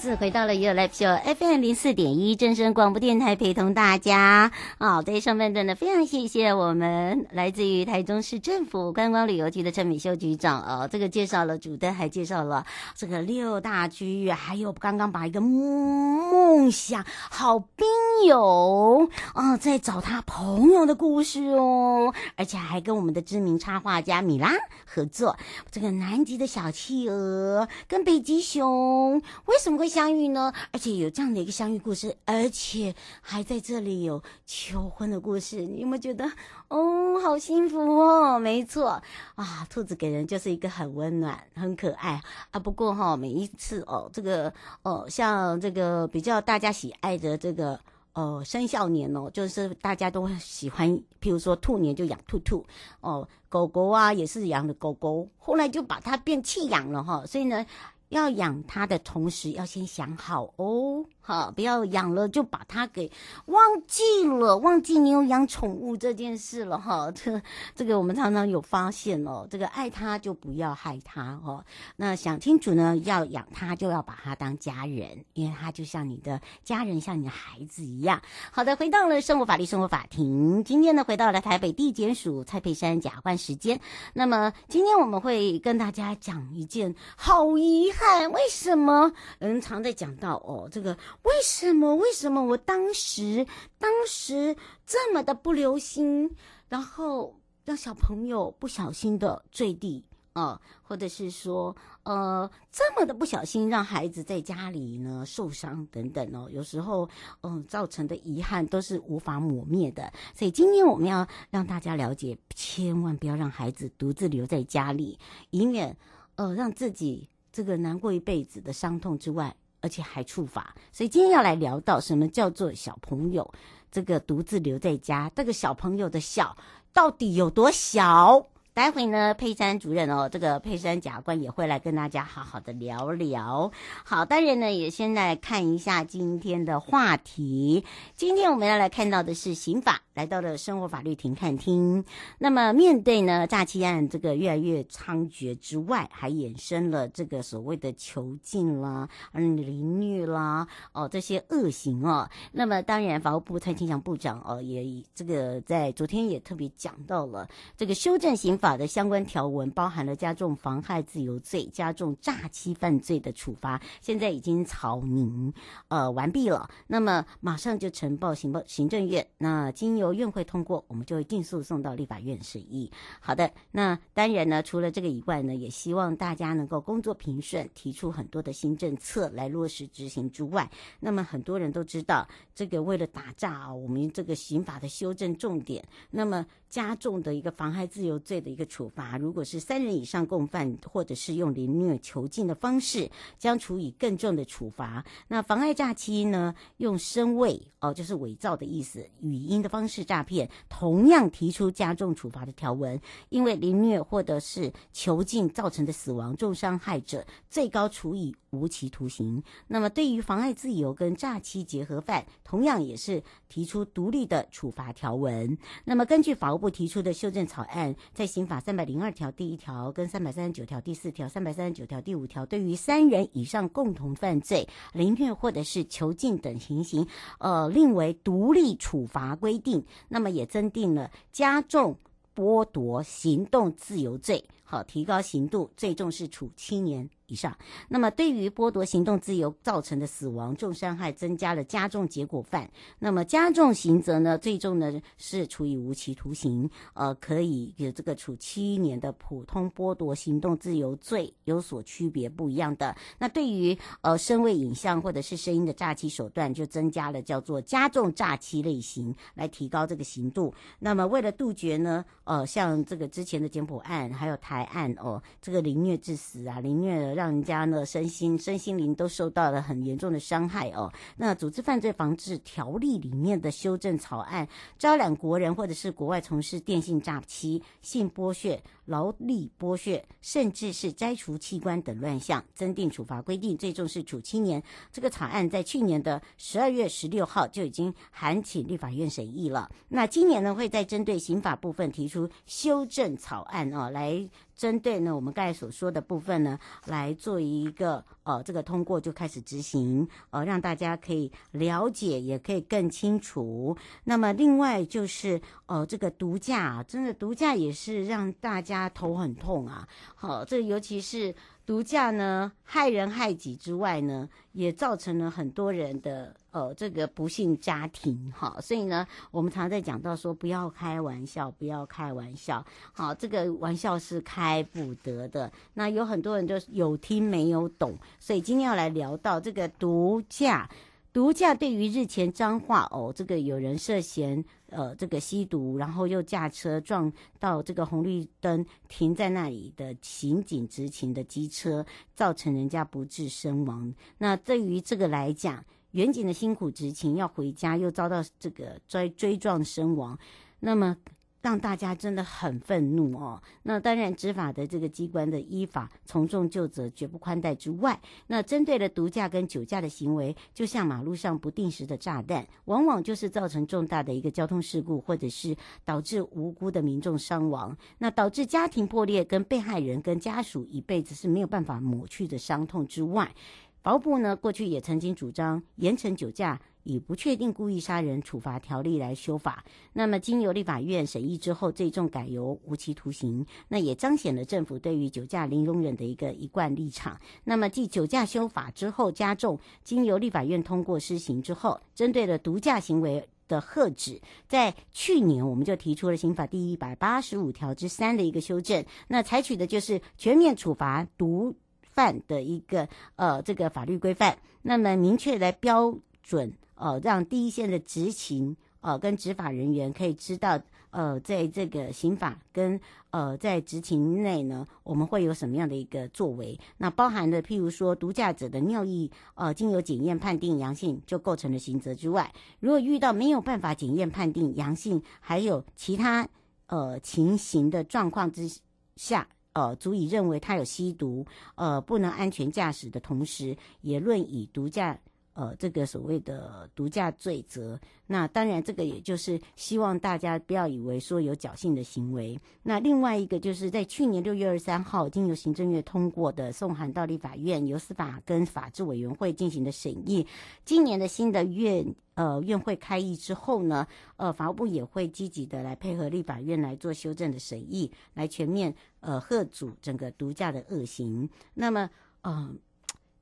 次回到了 You Live Show FM 零四点一正声广播电台，陪同大家。啊，在上半段呢，非常谢谢我们来自于台中市政府观光旅游局的陈美秀局长。哦，这个介绍了主灯，还介绍了这个六大区域，还有刚刚把一个梦想好兵友。啊，在找他朋友的故事哦，而且还跟我们的知名插画家米拉合作，这个南极的小企鹅跟北极熊。为什么会相遇呢？而且有这样的一个相遇故事，而且还在这里有求婚的故事，你有没有觉得哦，好幸福哦？没错啊，兔子给人就是一个很温暖、很可爱啊。不过哈、每一次哦，这个哦，像这个比较大家喜爱的这个哦生肖年哦，就是大家都喜欢，譬如说兔年就养兔兔哦，狗狗啊也是养的狗狗，后来就把它变弃养了哈，所以呢。要养它的同时，要先想好哦。好，不要养了就把它给忘记了，忘记你有养宠物这件事了哈。这这个我们常常有发现哦，这个爱它就不要害它哦。那想清楚呢，要养它就要把它当家人，因为它就像你的家人，像你的孩子一样。好的，回到了生活法律生活法庭，今天呢回到了台北地检署蔡佩珊假换时间。那么今天我们会跟大家讲一件好遗憾，为什么人常在讲到哦这个。为什么？为什么我当时当时这么的不留心，然后让小朋友不小心的坠地啊，或者是说呃这么的不小心让孩子在家里呢受伤等等哦，有时候嗯、造成的遗憾都是无法抹灭的。所以今天我们要让大家了解，千万不要让孩子独自留在家里，以免呃让自己这个难过一辈子的伤痛之外。而且还触发，所以今天要来聊到什么叫做小朋友这个独自留在家，这个小朋友的小到底有多小？待会呢，佩珊主任哦，这个佩珊检察官也会来跟大家好好的聊聊。好，当然呢，也先来看一下今天的话题。今天我们要来看到的是刑法，来到了生活法律庭看厅。那么面对呢诈欺案这个越来越猖獗之外，还衍生了这个所谓的囚禁啦、嗯凌虐啦哦这些恶行哦。那么当然，法务部蔡清祥部长哦也这个在昨天也特别讲到了这个修正刑法。的相关条文包含了加重妨害自由罪、加重诈欺犯罪的处罚，现在已经草拟呃完毕了。那么马上就呈报行报行政院，那经由院会通过，我们就会尽速送到立法院审议。好的，那当然呢，除了这个以外呢，也希望大家能够工作平顺，提出很多的新政策来落实执行之外，那么很多人都知道，这个为了打诈啊，我们这个刑法的修正重点，那么加重的一个妨害自由罪的。一个处罚，如果是三人以上共犯，或者是用凌虐囚禁的方式，将处以更重的处罚。那妨碍诈欺呢？用声位哦，就是伪造的意思，语音的方式诈骗，同样提出加重处罚的条文。因为凌虐或者是囚禁造成的死亡、重伤害者，最高处以无期徒刑。那么对于妨碍自由跟诈欺结合犯，同样也是提出独立的处罚条文。那么根据法务部提出的修正草案，在刑法三百零二条第一条跟三百三十九条第四条、三百三十九条第五条，对于三人以上共同犯罪、凌虐或者是囚禁等情形，呃，另为独立处罚规定。那么也增订了加重剥夺行动自由罪，好，提高刑度，最重是处七年以上，那么对于剥夺行动自由造成的死亡、重伤害，增加了加重结果犯。那么加重刑责呢？最重呢是处以无期徒刑，呃，可以有这个处七年的普通剥夺行动自由罪有所区别不一样的。那对于呃声位影像或者是声音的诈欺手段，就增加了叫做加重诈欺类型，来提高这个刑度。那么为了杜绝呢，呃，像这个之前的简普案还有台案哦，这个凌虐致死啊，凌虐。让人家呢身心身心灵都受到了很严重的伤害哦。那组织犯罪防治条例里面的修正草案，招揽国人或者是国外从事电信诈欺、性剥削、劳力剥削，甚至是摘除器官等乱象，增订处罚规定，最重是处七年。这个草案在去年的十二月十六号就已经函请立法院审议了。那今年呢，会再针对刑法部分提出修正草案哦，来。针对呢，我们刚才所说的部分呢，来做一个呃，这个通过就开始执行，呃，让大家可以了解，也可以更清楚。那么另外就是呃，这个毒驾，真的毒驾也是让大家头很痛啊。好，这尤其是。毒驾呢，害人害己之外呢，也造成了很多人的呃这个不幸家庭哈，所以呢，我们常在讲到说不要开玩笑，不要开玩笑，好，这个玩笑是开不得的。那有很多人就有听没有懂，所以今天要来聊到这个毒驾。毒驾对于日前彰化哦，这个有人涉嫌呃这个吸毒，然后又驾车撞到这个红绿灯停在那里的刑警执勤的机车，造成人家不治身亡。那对于这个来讲，员警的辛苦执勤要回家，又遭到这个追追撞身亡，那么。让大家真的很愤怒哦。那当然，执法的这个机关的依法从重就责，绝不宽待之外，那针对了毒驾跟酒驾的行为，就像马路上不定时的炸弹，往往就是造成重大的一个交通事故，或者是导致无辜的民众伤亡，那导致家庭破裂，跟被害人跟家属一辈子是没有办法抹去的伤痛之外，法务部呢过去也曾经主张严惩酒驾。以不确定故意杀人处罚条例来修法，那么经由立法院审议之后，最重改由无期徒刑，那也彰显了政府对于酒驾零容忍的一个一贯立场。那么继酒驾修法之后加重，经由立法院通过施行之后，针对了毒驾行为的吓止，在去年我们就提出了刑法第一百八十五条之三的一个修正，那采取的就是全面处罚毒贩的一个呃这个法律规范，那么明确来标准。呃，让第一线的执勤呃跟执法人员可以知道，呃，在这个刑法跟呃在执勤内呢，我们会有什么样的一个作为？那包含的，譬如说毒驾者的尿液，呃，经由检验判定阳性就构成了刑责之外，如果遇到没有办法检验判定阳性，还有其他呃情形的状况之下，呃，足以认为他有吸毒，呃，不能安全驾驶的同时，也论以毒驾。呃，这个所谓的毒驾罪责，那当然这个也就是希望大家不要以为说有侥幸的行为。那另外一个就是在去年六月二十三号，经由行政院通过的送函到立法院，由司法跟法制委员会进行的审议。今年的新的院呃院会开议之后呢，呃法务部也会积极的来配合立法院来做修正的审议，来全面呃贺阻整个毒驾的恶行。那么呃。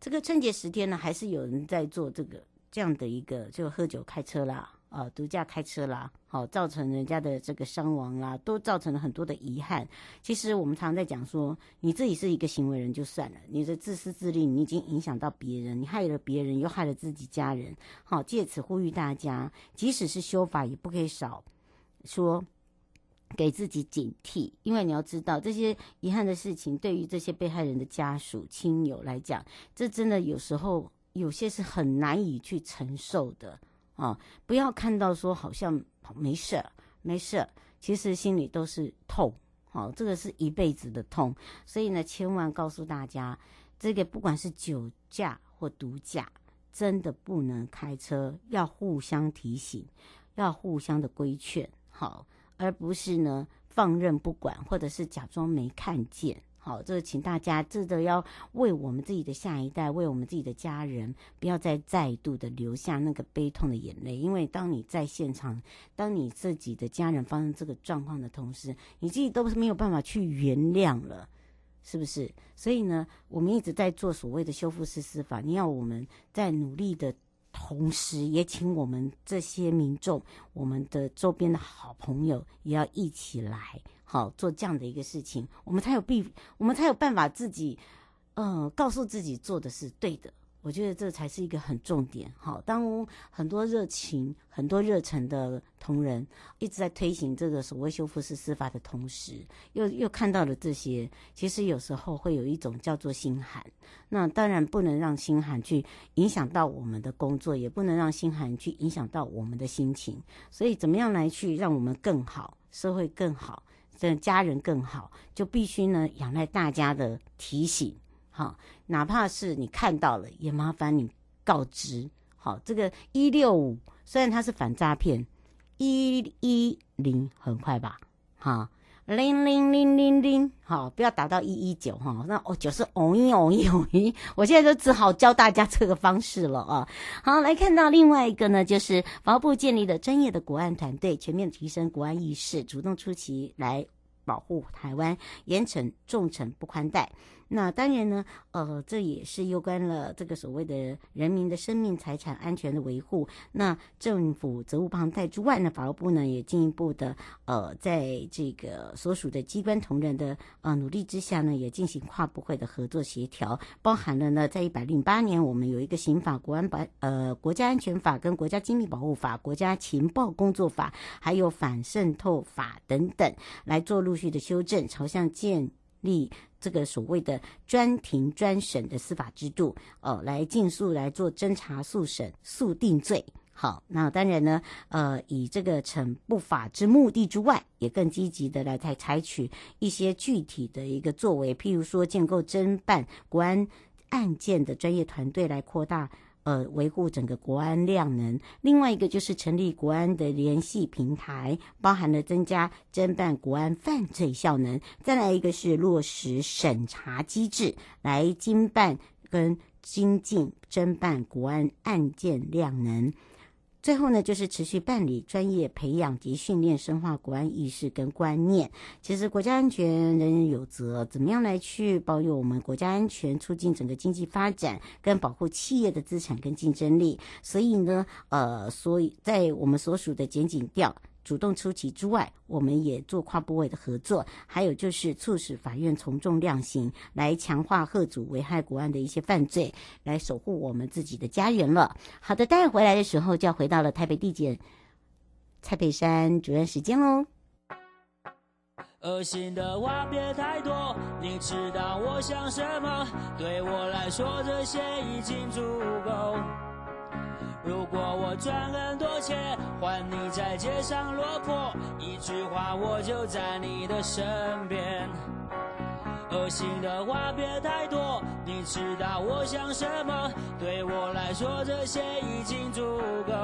这个春节十天呢，还是有人在做这个这样的一个，就喝酒开车啦，啊，毒驾开车啦，好，造成人家的这个伤亡啦，都造成了很多的遗憾。其实我们常常在讲说，你自己是一个行为人就算了，你的自私自利，你已经影响到别人，你害了别人，又害了自己家人。好，借此呼吁大家，即使是修法，也不可以少说。给自己警惕，因为你要知道，这些遗憾的事情对于这些被害人的家属、亲友来讲，这真的有时候有些是很难以去承受的啊！不要看到说好像没事没事，其实心里都是痛，好，这个是一辈子的痛。所以呢，千万告诉大家，这个不管是酒驾或毒驾，真的不能开车，要互相提醒，要互相的规劝，好。而不是呢放任不管，或者是假装没看见。好，这请大家记得要为我们自己的下一代，为我们自己的家人，不要再再度的流下那个悲痛的眼泪。因为当你在现场，当你自己的家人发生这个状况的同时，你自己都是没有办法去原谅了，是不是？所以呢，我们一直在做所谓的修复式司法，你要我们在努力的。同时，也请我们这些民众，我们的周边的好朋友，也要一起来，好做这样的一个事情，我们才有必，我们才有办法自己，呃，告诉自己做的是对的。我觉得这才是一个很重点。好，当很多热情、很多热忱的同仁一直在推行这个所谓修复式司法的同时，又又看到了这些，其实有时候会有一种叫做心寒。那当然不能让心寒去影响到我们的工作，也不能让心寒去影响到我们的心情。所以，怎么样来去让我们更好，社会更好，这家人更好，就必须呢仰赖大家的提醒。好，哪怕是你看到了，也麻烦你告知。好，这个一六五虽然它是反诈骗，一一零很快吧？哈，铃铃铃铃铃，好，不要打到一一九哈。那哦九是哦一哦一哦一，我现在就只好教大家这个方式了啊。好，来看到另外一个呢，就是法务部建立了专业的国安团队，全面提升国安意识，主动出击来保护台湾，严惩重惩不宽待。那当然呢，呃，这也是攸关了这个所谓的人民的生命财产安全的维护。那政府责无旁贷之外呢，法务部呢也进一步的，呃，在这个所属的机关同仁的呃努力之下呢，也进行跨部会的合作协调，包含了呢，在一百零八年我们有一个刑法、国安法、呃国家安全法跟国家机密保护法、国家情报工作法，还有反渗透法等等，来做陆续的修正，朝向建立。这个所谓的专庭专审的司法制度，哦，来尽速来做侦查、速审、速定罪。好，那当然呢，呃，以这个惩不法之目的之外，也更积极的来采采取一些具体的一个作为，譬如说建构侦办国安案件的专业团队，来扩大。呃，维护整个国安量能。另外一个就是成立国安的联系平台，包含了增加侦办国安犯罪效能。再来一个是落实审查机制，来经办跟精进侦办国安案件量能。最后呢，就是持续办理专业培养及训练，深化国安意识跟观念。其实国家安全人人有责，怎么样来去保有我们国家安全，促进整个经济发展，跟保护企业的资产跟竞争力。所以呢，呃，所以在我们所属的检警调。主动出击之外，我们也做跨部位的合作，还有就是促使法院从重量刑，来强化吓阻危害国安的一些犯罪，来守护我们自己的家园了。好的，待会回来的时候就要回到了台北地检蔡佩珊主任时间喽。恶心的话别太多，你知道我想什么？对我来说这些已经足够。如果我赚很多钱，换你在街上落魄，一句话我就在你的身边。恶心的话别太多，你知道我想什么？对我来说这些已经足够。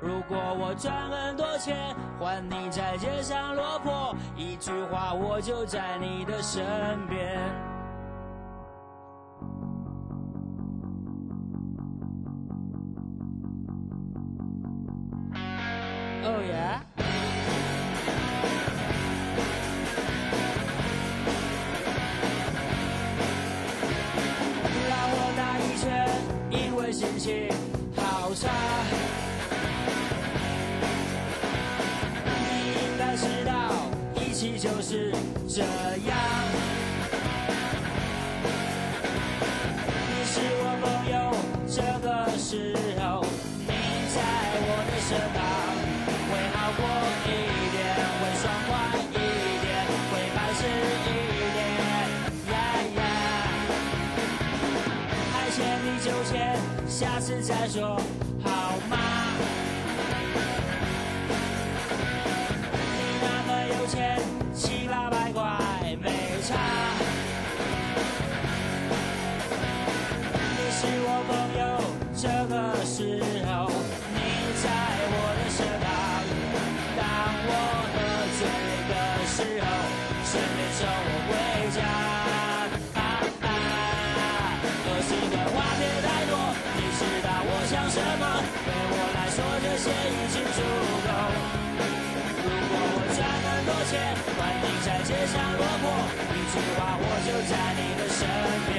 如果我赚很多钱，换你在街上落魄，一句话我就在你的身边。欧耶让我打一拳因为心情好差。你应该知道一切就是这样。你是我朋友这个时候你在我的身旁。再说，在街上落魄，一句话我就在你的身边。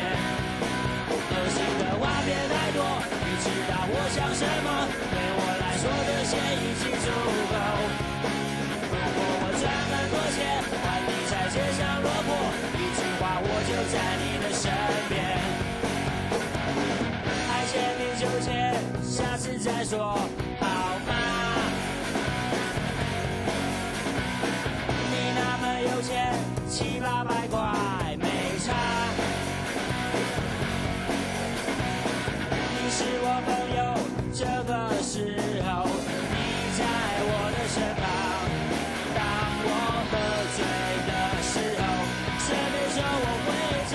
恶心的话别太多，你知道我想什么？对我来说这些已经足够。如果我赚很多钱，换你在街上落魄，一句话我就在你的身边。爱钱你就钱，下次再说。这个时候你在我的身旁。当我喝醉的时候，顺便送我回家。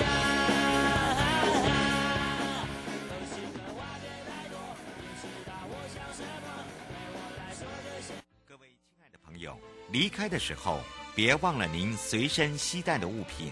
恶心的话别太多，你知道我想什么？对我来说这些。各位亲爱的朋友，离开的时候。别忘了您随身携带的物品。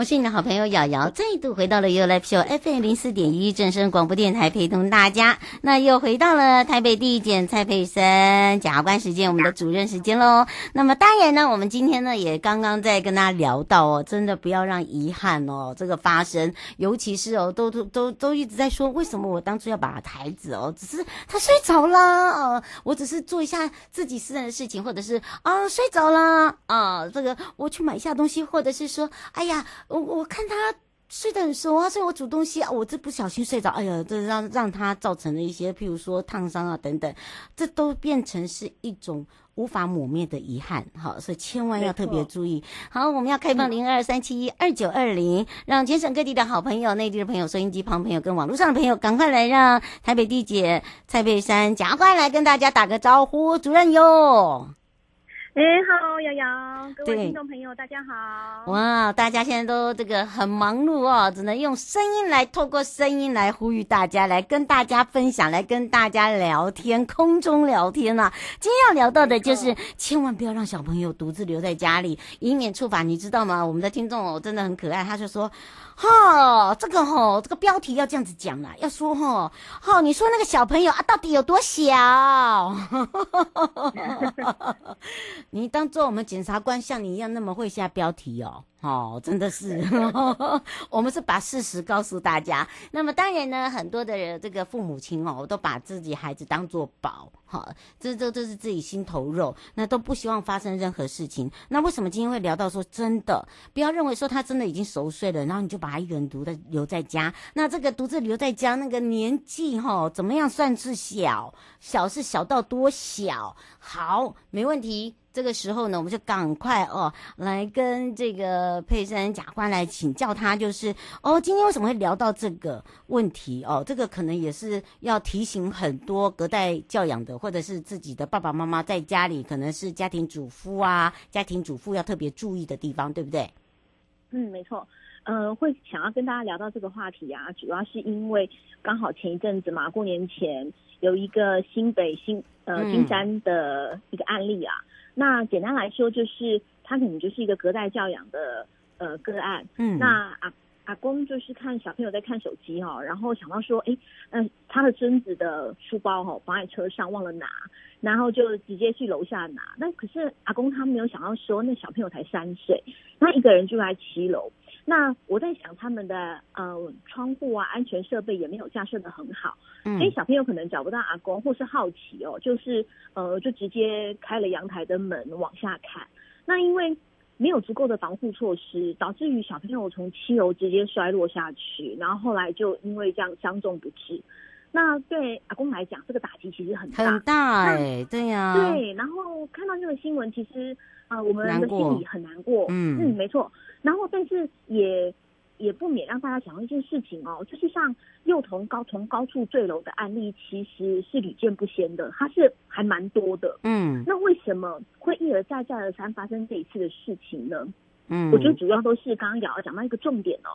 我是你的好朋友瑶瑶，再度回到了 You Live Show FM 零四点一正声广播电台，陪同大家。那又回到了台北地检蔡佩珊检察官时间，我们的主任时间喽。那么当然呢，我们今天呢也刚刚在跟大家聊到哦，真的不要让遗憾哦这个发生，尤其是哦都都都都一直在说，为什么我当初要把孩子哦，只是他睡着了哦，我只是做一下自己私人的事情，或者是啊睡着了啊，这个我去买一下东西，或者是说，哎呀。我我看他睡得很熟啊，所以我煮东西啊，我这不小心睡着，哎呀，这让让他造成了一些，譬如说烫伤啊等等，这都变成是一种无法抹灭的遗憾，好，所以千万要特别注意。好，我们要开放零二三七一二九二零，让全省各地的好朋友、内地的朋友、收音机旁朋友跟网络上的朋友，赶快来让台北地姐蔡佩珊赶快来跟大家打个招呼，主任哟。哎，Hello，瑶瑶，各位听众朋友，大家好！哇，大家现在都这个很忙碌哦，只能用声音来，透过声音来呼吁大家，来跟大家分享，来跟大家聊天，空中聊天呐、啊。今天要聊到的就是，千万不要让小朋友独自留在家里，以免触法，你知道吗？我们的听众哦，真的很可爱，他就说。哈，这个哈，这个标题要这样子讲啦，要说哈，哈，你说那个小朋友啊，到底有多小？你当做我们检察官像你一样那么会下标题哦。哦，真的是，我们是把事实告诉大家。那么当然呢，很多的这个父母亲哦，都把自己孩子当做宝，哈，这这这是自己心头肉，那都不希望发生任何事情。那为什么今天会聊到说真的，不要认为说他真的已经熟睡了，然后你就把他一个人独自留在家。那这个独自留在家那个年纪哈，怎么样算是小？小是小到多小？好，没问题。这个时候呢，我们就赶快哦，来跟这个佩珊检察官来请教他，就是哦，今天为什么会聊到这个问题哦？这个可能也是要提醒很多隔代教养的，或者是自己的爸爸妈妈在家里可能是家庭主妇啊，家庭主妇要特别注意的地方，对不对？嗯，没错。呃，会想要跟大家聊到这个话题啊，主要是因为刚好前一阵子嘛，过年前有一个新北新呃金山的一个案例啊。嗯那简单来说，就是他可能就是一个隔代教养的呃个案。嗯，那阿阿公就是看小朋友在看手机哈、哦，然后想到说，哎，嗯、呃，他的孙子的书包哈、哦、放在车上忘了拿，然后就直接去楼下拿。那可是阿公他没有想到说，那小朋友才三岁，那一个人住在七楼。那我在想，他们的呃窗户啊，安全设备也没有架设的很好，嗯，所以小朋友可能找不到阿公，或是好奇哦，就是呃就直接开了阳台的门往下看。那因为没有足够的防护措施，导致于小朋友从七楼直接摔落下去，然后后来就因为这样伤重不治。那对阿公来讲，这个打击其实很大，很大哎、欸，对呀、啊，对。然后看到这个新闻，其实啊、呃，我们的心里很难过，嗯嗯，没错。然后，但是也也不免让大家想到一件事情哦，就是像幼童高从高处坠楼的案例，其实是屡见不鲜的，它是还蛮多的，嗯。那为什么会一而再再而三发生这一次的事情呢？嗯，我觉得主要都是刚刚瑶瑶讲到一个重点哦，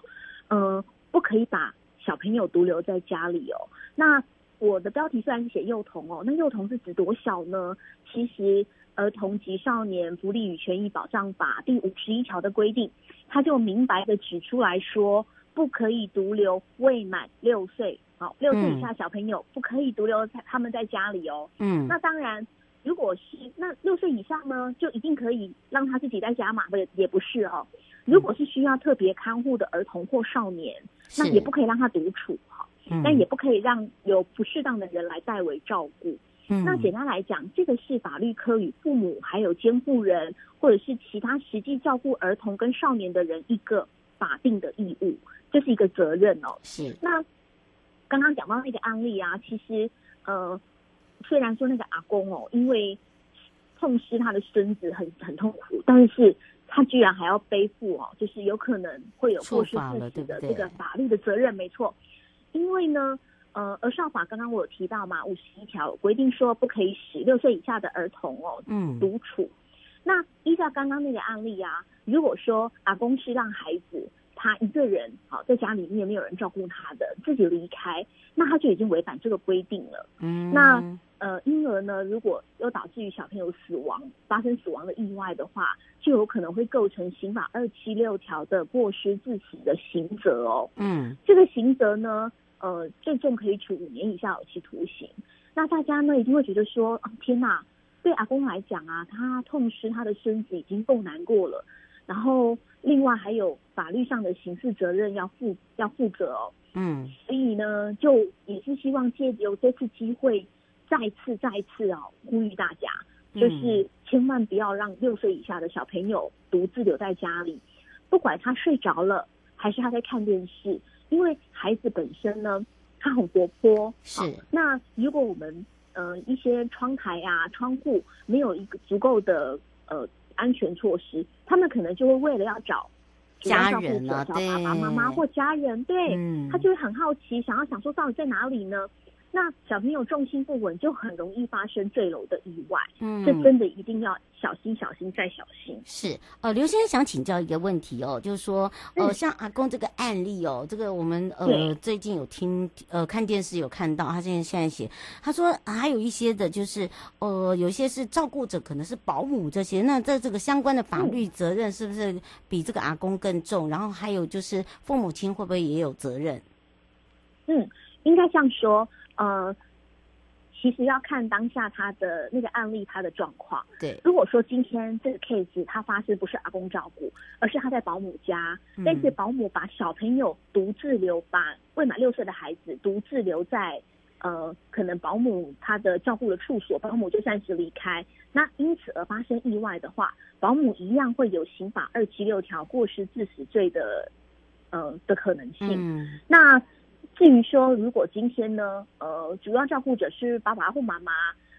呃，不可以把小朋友独留在家里哦。那我的标题虽然是写幼童哦，那幼童是指多小呢？其实儿童及少年福利与权益保障法第五十一条的规定，他就明白的指出来说，不可以独留未满六岁，好，六岁以下小朋友不可以独留在他们在家里哦。嗯，那当然，如果是那六岁以上呢，就一定可以让他自己在家嘛？不，也不是哦。如果是需要特别看护的儿童或少年，那也不可以让他独处哈。但也不可以让有不适当的人来代为照顾。嗯，那简单来讲，这个是法律科与父母还有监护人或者是其他实际照顾儿童跟少年的人一个法定的义务，这是一个责任哦。是。那刚刚讲到那个案例啊，其实呃，虽然说那个阿公哦，因为痛失他的孙子很很痛苦，但是他居然还要背负哦，就是有可能会有过失致死的这个法律的责任，没错。因为呢，呃，儿少法刚刚我有提到嘛，五十一条规定说不可以使六岁以下的儿童哦，嗯，独处。那依照刚刚那个案例啊，如果说阿公是让孩子他一个人好在家里面没有人照顾他的，自己离开，那他就已经违反这个规定了。嗯，那呃，因而呢，如果又导致于小朋友死亡，发生死亡的意外的话，就有可能会构成刑法二七六条的过失致死的刑责哦。嗯，这个刑责呢。呃，最重可以处五年以下有期徒刑。那大家呢一定会觉得说，啊、天哪，对阿公来讲啊，他痛失他的孙子已经够难过了，然后另外还有法律上的刑事责任要负要负责哦。嗯，所以呢，就也是希望借由这次机会，再次再次哦，呼吁大家，就是千万不要让六岁以下的小朋友独自留在家里，不管他睡着了还是他在看电视。因为孩子本身呢，他很活泼，是。那如果我们呃一些窗台啊、窗户没有一个足够的呃安全措施，他们可能就会为了要找家人啊，找爸爸妈妈或家人，对，嗯，他就会很好奇，想要想说到底在哪里呢？那小朋友重心不稳，就很容易发生坠楼的意外。嗯，这真的一定要小心、小心再小心。是，呃，刘先生想请教一个问题哦，就是说，呃，像阿公这个案例哦，这个我们呃最近有听呃看电视有看到，他现在现在写，他说还有一些的就是呃有一些是照顾者，可能是保姆这些，那在这个相关的法律责任是不是比这个阿公更重？然后还有就是父母亲会不会也有责任？嗯，应该这样说。呃，其实要看当下他的那个案例，他的状况。对，如果说今天这个 case 他发生不是阿公照顾，而是他在保姆家，嗯、但是保姆把小朋友独自留，把未满六岁的孩子独自留在呃，可能保姆他的照顾的处所，保姆就暂时离开，那因此而发生意外的话，保姆一样会有刑法二七六条过失致死罪的呃的可能性。嗯，那。至于说，如果今天呢，呃，主要照顾者是爸爸或妈妈，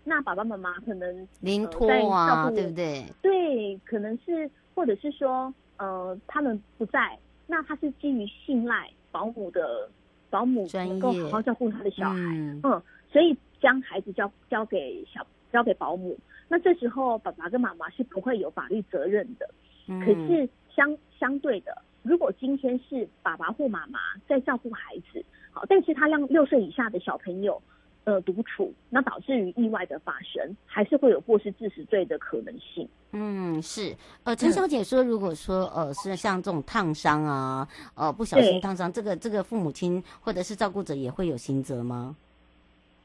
那爸爸妈妈可能临托啊、呃，对不对？对，可能是，或者是说，呃，他们不在，那他是基于信赖保姆的保姆能够好好照顾他的小孩，嗯，嗯，所以将孩子交交给小交给保姆，那这时候爸爸跟妈妈是不会有法律责任的。嗯、可是相相对的，如果今天是爸爸或妈妈在照顾孩子。好但是他让六岁以下的小朋友，呃，独处，那导致于意外的发生，还是会有过失致死罪的可能性。嗯，是。呃，陈小姐说，如果说呃是像这种烫伤啊，呃不小心烫伤，这个这个父母亲或者是照顾者也会有刑责吗？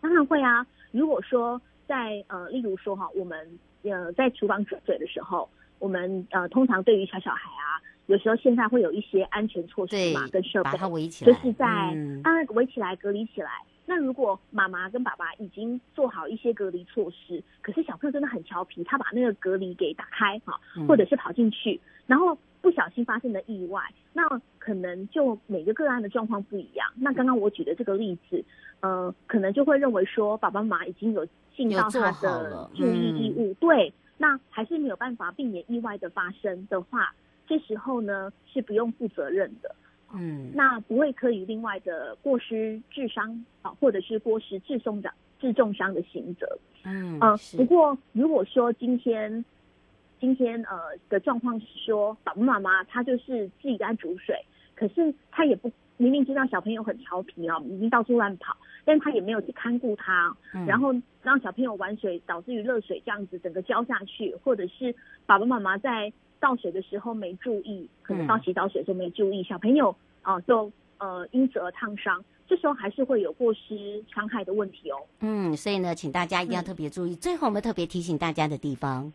当然会啊。如果说在呃，例如说哈，我们呃在厨房煮水的时候，我们呃通常对于小小孩啊。有时候现在会有一些安全措施嘛，跟设备，把它围起来，就是在当然围起来、隔离起来。那如果妈妈跟爸爸已经做好一些隔离措施，可是小朋友真的很调皮，他把那个隔离给打开哈，或者是跑进去，然后不小心发生了意外，那可能就每个个案的状况不一样。那刚刚我举的这个例子，呃，可能就会认为说爸爸妈妈已经有尽到他的注意义务，嗯、对，那还是没有办法避免意外的发生的话，这时候呢是不用负责任的。嗯，那不会可以另外的过失致伤啊，或者是过失致重的致重伤的刑责。嗯，呃，不过如果说今天今天呃的状况是说，爸爸妈妈他就是自己在煮水，可是他也不明明知道小朋友很调皮啊，已经到处乱跑，但他也没有去看顾他，嗯、然后让小朋友玩水，导致于热水这样子整个浇下去，或者是爸爸妈妈在。倒水的时候没注意，可能倒洗澡水的时候没注意，嗯、小朋友啊、呃、就呃因此而烫伤，这时候还是会有过失伤害的问题哦。嗯，所以呢，请大家一定要特别注意。嗯、最后我们特别提醒大家的地方，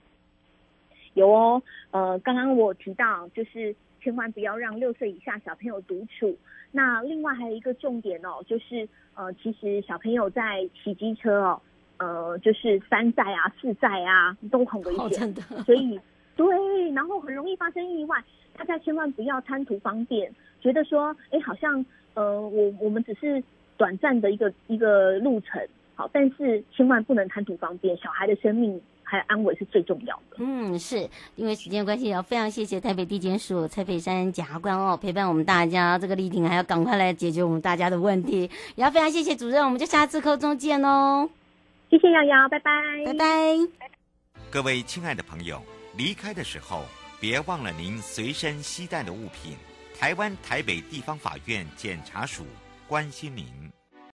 有哦，呃，刚刚我提到就是千万不要让六岁以下小朋友独处。那另外还有一个重点哦，就是呃，其实小朋友在骑机车哦，呃，就是三载啊、四载啊都很危险，哦、真的，所以。对，然后很容易发生意外，大家千万不要贪图方便，觉得说，哎，好像，呃，我我们只是短暂的一个一个路程，好，但是千万不能贪图方便，小孩的生命还有安稳是最重要的。嗯，是因为时间关系，要非常谢谢台北地检署蔡沛珊检察官哦，陪伴我们大家，这个立庭还要赶快来解决我们大家的问题，也要非常谢谢主任，我们就下次空中见哦。谢谢瑶瑶，拜拜，拜拜，各位亲爱的朋友。离开的时候，别忘了您随身携带的物品。台湾台北地方法院检察署关心您。